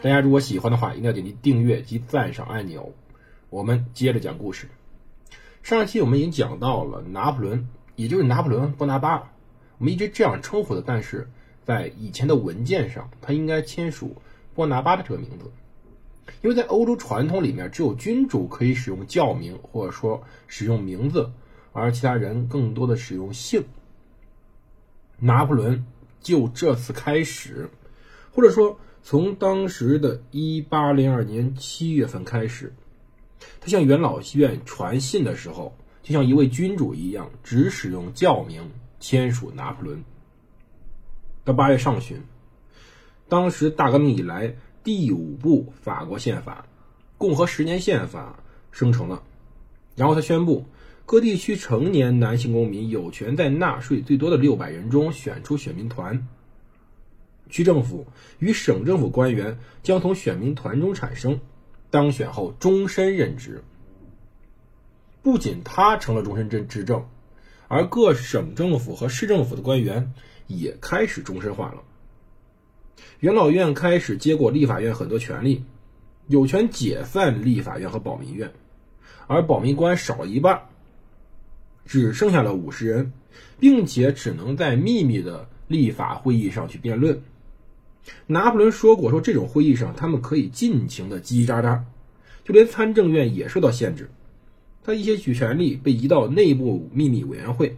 大家如果喜欢的话，一定要点击订阅及赞赏按钮。我们接着讲故事。上一期我们已经讲到了拿破仑，也就是拿破仑·波拿巴，我们一直这样称呼的。但是在以前的文件上，他应该签署波拿巴的这个名字，因为在欧洲传统里面，只有君主可以使用教名或者说使用名字，而其他人更多的使用姓。拿破仑就这次开始，或者说。从当时的1802年7月份开始，他向元老院传信的时候，就像一位君主一样，只使用教名签署拿破仑。到八月上旬，当时大革命以来第五部法国宪法——共和十年宪法生成了，然后他宣布，各地区成年男性公民有权在纳税最多的六百人中选出选民团。区政府与省政府官员将从选民团中产生，当选后终身任职。不仅他成了终身执执政，而各省政府和市政府的官员也开始终身化了。元老院开始接过立法院很多权力，有权解散立法院和保民院，而保民官少了一半，只剩下了五十人，并且只能在秘密的立法会议上去辩论。拿破仑说过：“说这种会议上，他们可以尽情的叽叽喳喳，就连参政院也受到限制。他一些权力被移到内部秘密委员会。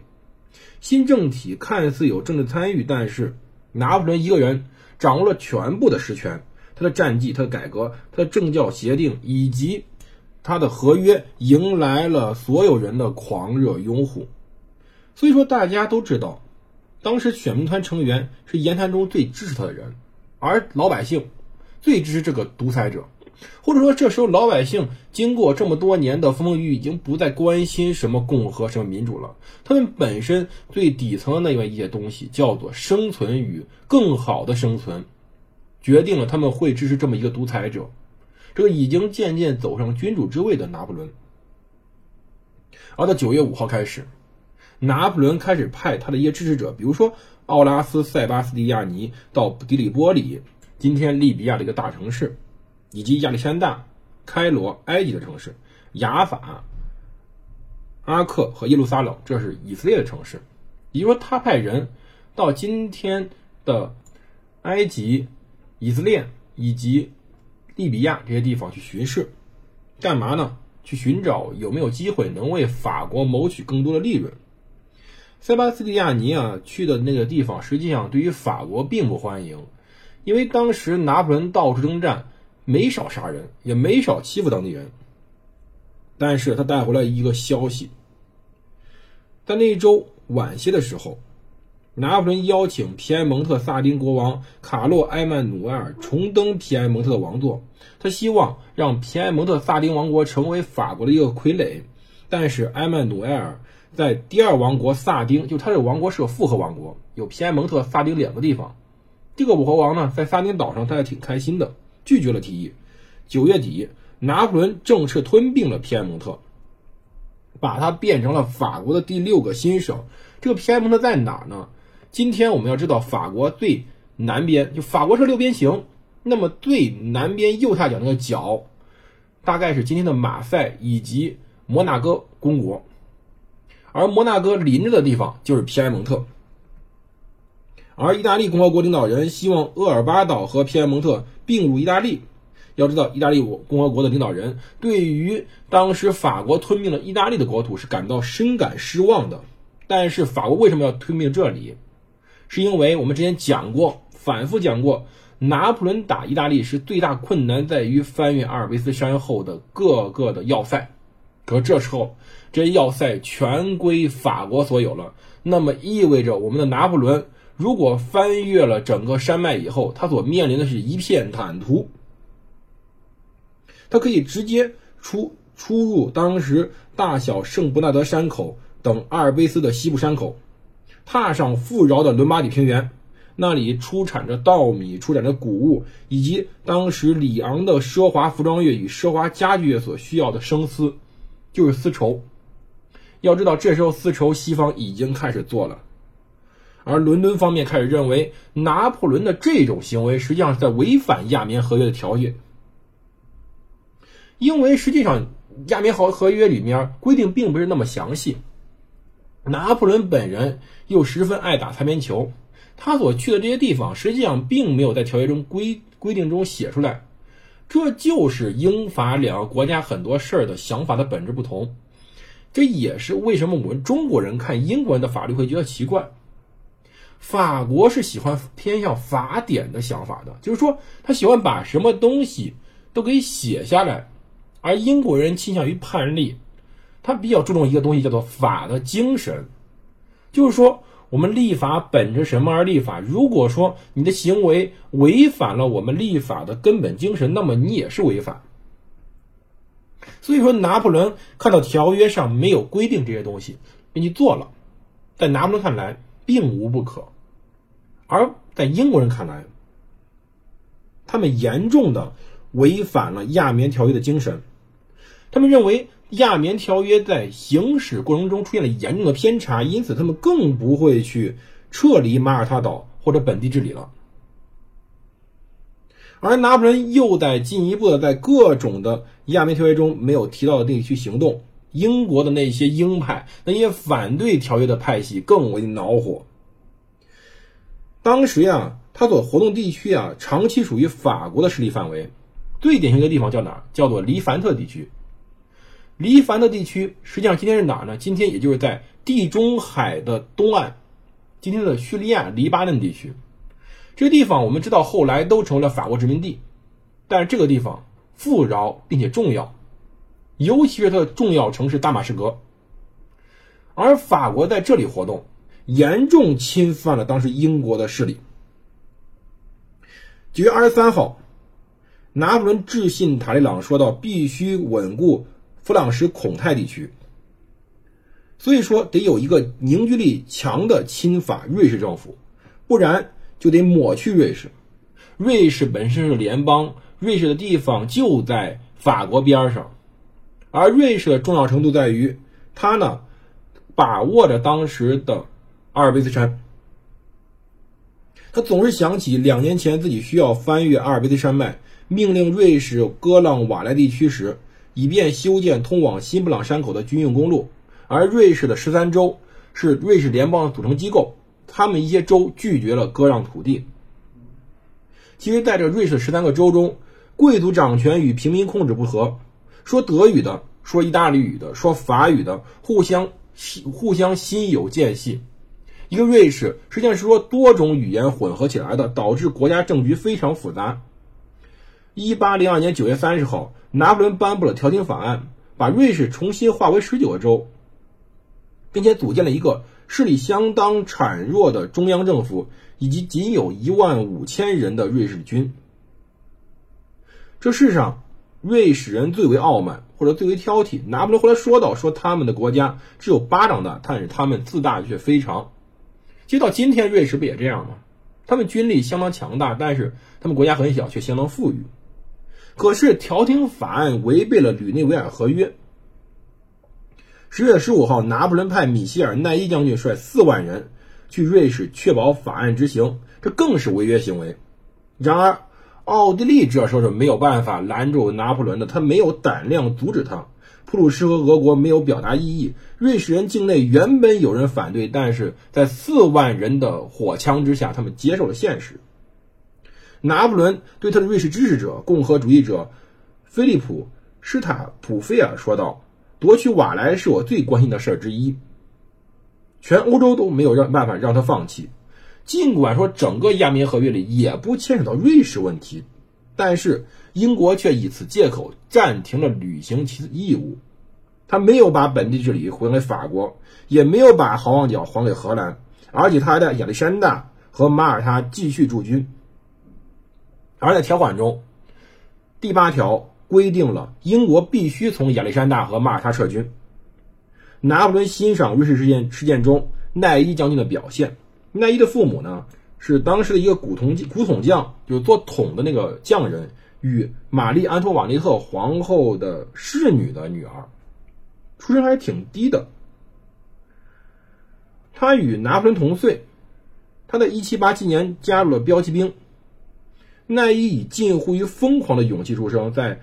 新政体看似有政治参与，但是拿破仑一个人掌握了全部的实权。他的战绩、他的改革、他的政教协定以及他的合约，迎来了所有人的狂热拥护。所以说，大家都知道，当时选民团成员是言谈中最支持他的人。”而老百姓最支持这个独裁者，或者说这时候老百姓经过这么多年的风风雨雨，已经不再关心什么共和、什么民主了。他们本身最底层的那样一些东西，叫做生存与更好的生存，决定了他们会支持这么一个独裁者，这个已经渐渐走上君主之位的拿破仑。而到九月五号开始，拿破仑开始派他的一些支持者，比如说。奥拉斯·塞巴斯蒂亚尼到迪里波里，今天利比亚的一个大城市，以及亚历山大、开罗、埃及的城市，雅法、阿克和耶路撒冷，这是以色列的城市。也就说，他派人到今天的埃及、以色列以及利比亚这些地方去巡视，干嘛呢？去寻找有没有机会能为法国谋取更多的利润。塞巴斯蒂亚尼啊，去的那个地方，实际上对于法国并不欢迎，因为当时拿破仑到处征战，没少杀人，也没少欺负当地人。但是他带回来一个消息，在那一周晚些的时候，拿破仑邀请皮埃蒙特萨丁国王卡洛埃曼努埃尔重登皮埃蒙特的王座，他希望让皮埃蒙特萨丁王国成为法国的一个傀儡，但是埃曼努埃尔。在第二王国萨丁，就他这个王国是个复合王国，有皮埃蒙特、萨丁两个地方。这个五侯王呢，在萨丁岛上，他还挺开心的，拒绝了提议。九月底，拿破仑正式吞并了皮埃蒙特，把它变成了法国的第六个新省。这个皮埃蒙特在哪呢？今天我们要知道，法国最南边，就法国是六边形，那么最南边右下角那个角，大概是今天的马赛以及摩纳哥公国。而摩纳哥临着的地方就是皮埃蒙特，而意大利共和国领导人希望厄尔巴岛和皮埃蒙特并入意大利。要知道，意大利共和国的领导人对于当时法国吞并了意大利的国土是感到深感失望的。但是，法国为什么要吞并这里？是因为我们之前讲过，反复讲过，拿破仑打意大利是最大困难在于翻越阿尔卑斯山后的各个的要塞。可这时候，这要塞全归法国所有了，那么意味着我们的拿破仑如果翻越了整个山脉以后，他所面临的是一片坦途。他可以直接出出入当时大小圣伯纳德山口等阿尔卑斯的西部山口，踏上富饶的伦巴底平原，那里出产着稻米、出产着谷物，以及当时里昂的奢华服装业与奢华家具业所需要的生丝，就是丝绸。要知道，这时候丝绸西方已经开始做了。而伦敦方面开始认为，拿破仑的这种行为实际上是在违反亚棉合约的条约，因为实际上亚棉合合约里面规定并不是那么详细。拿破仑本人又十分爱打擦边球，他所去的这些地方实际上并没有在条约中规规定中写出来，这就是英法两个国家很多事儿的想法的本质不同。这也是为什么我们中国人看英国人的法律会觉得奇怪。法国是喜欢偏向法典的想法的，就是说他喜欢把什么东西都给写下来，而英国人倾向于判例，他比较注重一个东西叫做法的精神，就是说我们立法本着什么而立法？如果说你的行为违反了我们立法的根本精神，那么你也是违法。所以说，拿破仑看到条约上没有规定这些东西，并去做了，在拿破仑看来。并无不可，而在英国人看来，他们严重的违反了亚棉条约的精神。他们认为亚棉条约在行使过程中出现了严重的偏差，因此他们更不会去撤离马耳他岛或者本地治理了。而拿破仑又在进一步的在各种的亚棉条约中没有提到的地区行动。英国的那些鹰派，那些反对条约的派系更为恼火。当时呀，他所活动地区啊，长期属于法国的势力范围。最典型的地方叫哪？叫做黎凡特地区。黎凡特地区实际上今天是哪呢？今天也就是在地中海的东岸，今天的叙利亚黎巴嫩地区。这个地方我们知道后来都成了法国殖民地，但是这个地方富饶并且重要。尤其是它的重要城市大马士革，而法国在这里活动，严重侵犯了当时英国的势力。九月二十三号，拿破仑致信塔利朗，说到必须稳固弗朗什孔泰地区，所以说得有一个凝聚力强的亲法瑞士政府，不然就得抹去瑞士。瑞士本身是联邦，瑞士的地方就在法国边上。而瑞士的重要程度在于，他呢把握着当时的阿尔卑斯山。他总是想起两年前自己需要翻越阿尔卑斯山脉，命令瑞士戈朗瓦莱地区时，以便修建通往新布朗山口的军用公路。而瑞士的十三州是瑞士联邦的组成机构，他们一些州拒绝了割让土地。其实，在这瑞士十三个州中，贵族掌权与平民控制不和。说德语的，说意大利语的，说法语的，互相互相心有间隙。一个瑞士实际上是说多种语言混合起来的，导致国家政局非常复杂。一八零二年九月三十号，拿破仑颁布了调停法案，把瑞士重新划为十九个州，并且组建了一个势力相当孱弱的中央政府，以及仅有一万五千人的瑞士军。这世上。瑞士人最为傲慢，或者最为挑剔。拿破仑后来说到：“说他们的国家只有巴掌大，但是他们自大却非常。”其实到今天，瑞士不也这样吗？他们军力相当强大，但是他们国家很小，却相当富裕。可是调停法案违背了吕内维尔合约。十月十五号，拿破仑派米歇尔·奈伊将军率四万人去瑞士确保法案执行，这更是违约行为。然而。奥地利这时候是没有办法拦住拿破仑的，他没有胆量阻止他。普鲁士和俄国没有表达异议。瑞士人境内原本有人反对，但是在四万人的火枪之下，他们接受了现实。拿破仑对他的瑞士支持者、共和主义者菲利普·施塔普菲尔说道：“夺取瓦莱是我最关心的事儿之一。全欧洲都没有让办法让他放弃。”尽管说整个亚棉合约里也不牵扯到瑞士问题，但是英国却以此借口暂停了履行其义务。他没有把本地治理还给法国，也没有把好望角还给荷兰，而且他还在亚历山大和马耳他继续驻军。而在条款中，第八条规定了英国必须从亚历山大和马耳他撤军。拿破仑欣赏瑞士事件事件中奈伊将军的表现。奈伊的父母呢是当时的一个古铜古桶匠，就是做桶的那个匠人，与玛丽安托瓦内特皇后的侍女的女儿，出身还挺低的。他与拿破仑同岁，他在1787年加入了标骑兵。奈伊以近乎于疯狂的勇气出生，在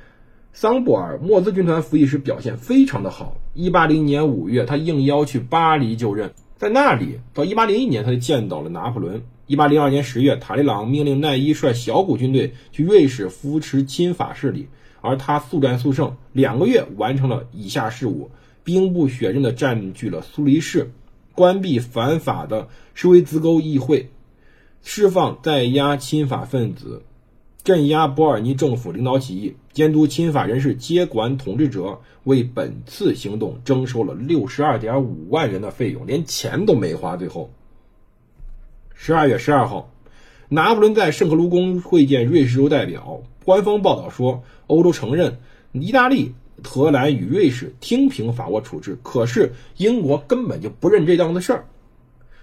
桑布尔莫兹军团服役时表现非常的好。180年5月，他应邀去巴黎就任，在那里到1801年，他就见到了拿破仑。1802年10月，塔利朗命令奈伊率小股军队去瑞士扶持亲法势力，而他速战速胜，两个月完成了以下事务：兵不血刃地占据了苏黎世。关闭反法的施威兹沟议会，释放在押亲法分子，镇压博尔尼政府领导起义，监督亲法人士接管统治者，为本次行动征收了六十二点五万元的费用，连钱都没花。最后，十二月十二号，拿破仑在圣克卢宫会见瑞士州代表。官方报道说，欧洲承认意大利。荷兰与瑞士听凭法国处置，可是英国根本就不认这档子事儿，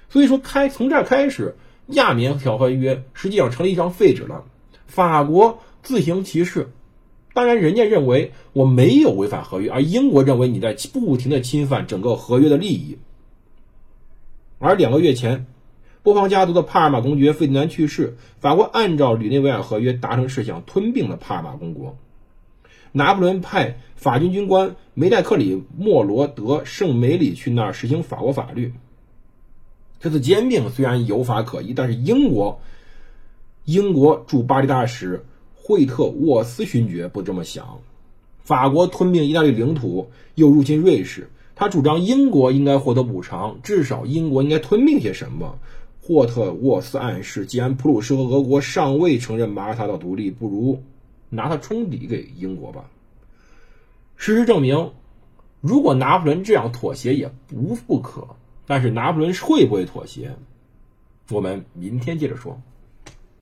所以说开从这儿开始，亚棉条合约实际上成了一张废纸了。法国自行其是，当然人家认为我没有违反合约，而英国认为你在不停的侵犯整个合约的利益。而两个月前，波旁家族的帕尔马公爵费迪南去世，法国按照吕内维尔合约达成事项，吞并了帕尔马公国。拿破仑派法军军官梅代克里莫罗德圣梅里去那儿实行法国法律。这次兼并虽然有法可依，但是英国英国驻巴黎大使惠特沃斯勋爵不这么想。法国吞并意大利领土，又入侵瑞士，他主张英国应该获得补偿，至少英国应该吞并些什么。霍特沃斯暗示，既然普鲁士和俄国尚未承认马耳他岛独立，不如。拿它冲抵给英国吧。事实证明，如果拿破仑这样妥协也不不可。但是拿破仑会不会妥协？我们明天接着说。